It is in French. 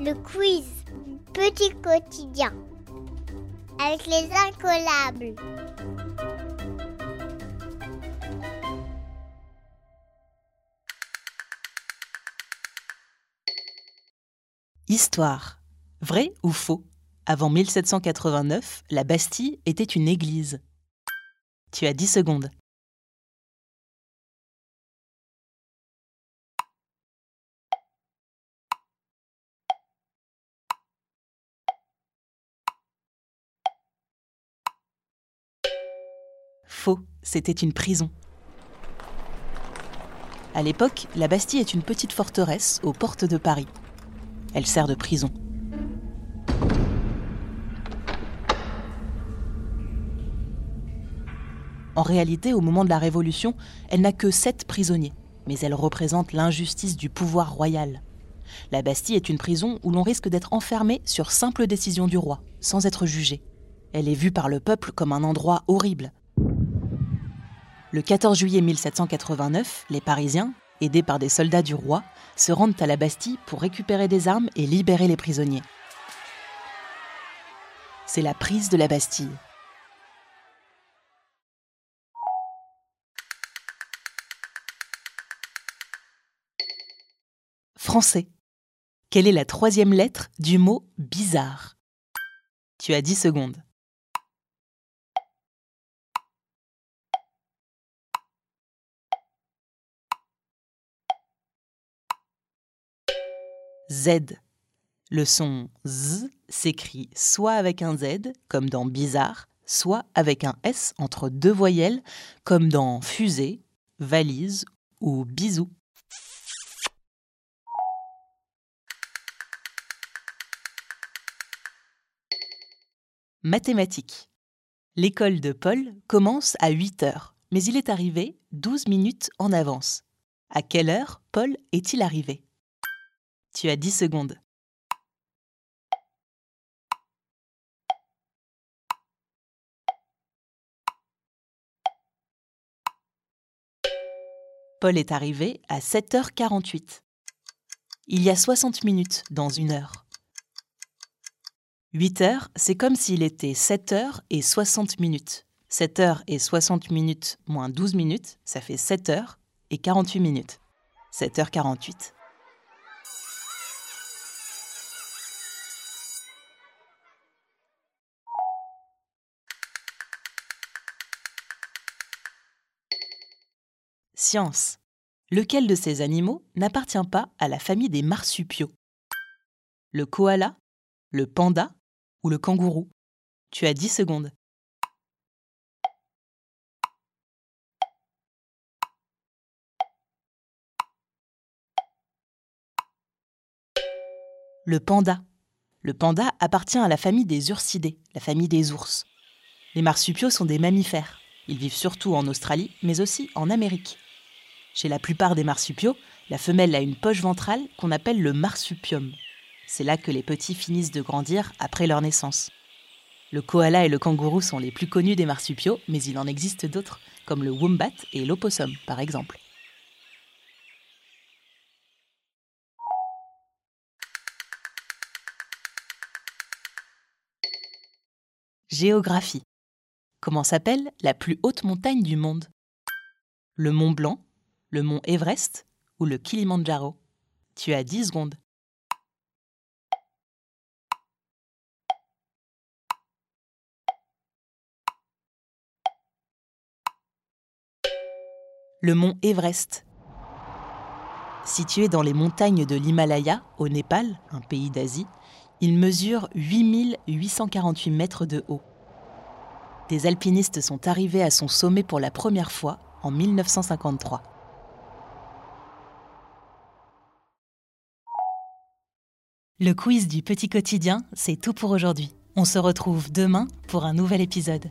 Le quiz Petit quotidien avec les incollables. Histoire. Vrai ou faux? Avant 1789, la Bastille était une église. Tu as 10 secondes. C'était une prison. À l'époque, la Bastille est une petite forteresse aux portes de Paris. Elle sert de prison. En réalité, au moment de la Révolution, elle n'a que sept prisonniers, mais elle représente l'injustice du pouvoir royal. La Bastille est une prison où l'on risque d'être enfermé sur simple décision du roi, sans être jugé. Elle est vue par le peuple comme un endroit horrible. Le 14 juillet 1789, les Parisiens, aidés par des soldats du roi, se rendent à la Bastille pour récupérer des armes et libérer les prisonniers. C'est la prise de la Bastille. Français. Quelle est la troisième lettre du mot bizarre Tu as 10 secondes. Z. Le son Z s'écrit soit avec un Z, comme dans bizarre, soit avec un S entre deux voyelles, comme dans fusée, valise ou bisou. Mathématiques. L'école de Paul commence à 8 heures, mais il est arrivé 12 minutes en avance. À quelle heure Paul est-il arrivé? Tu as 10 secondes. Paul est arrivé à 7h48. Il y a 60 minutes dans une heure. 8 heures, c'est comme s'il était 7 heures et 60 minutes. 7 heures et 60 minutes moins 12 minutes, ça fait 7 heures et 48 minutes. 7h48. Science. Lequel de ces animaux n'appartient pas à la famille des marsupiaux? Le koala, le panda ou le kangourou? Tu as 10 secondes. Le panda. Le panda appartient à la famille des ursidés, la famille des ours. Les marsupiaux sont des mammifères. Ils vivent surtout en Australie, mais aussi en Amérique. Chez la plupart des marsupiaux, la femelle a une poche ventrale qu'on appelle le marsupium. C'est là que les petits finissent de grandir après leur naissance. Le koala et le kangourou sont les plus connus des marsupiaux, mais il en existe d'autres, comme le wombat et l'opossum, par exemple. Géographie. Comment s'appelle la plus haute montagne du monde? Le Mont Blanc, le Mont Everest ou le Kilimandjaro Tu as 10 secondes. Le mont Everest. Situé dans les montagnes de l'Himalaya, au Népal, un pays d'Asie, il mesure 8848 mètres de haut. Des alpinistes sont arrivés à son sommet pour la première fois en 1953. Le quiz du petit quotidien, c'est tout pour aujourd'hui. On se retrouve demain pour un nouvel épisode.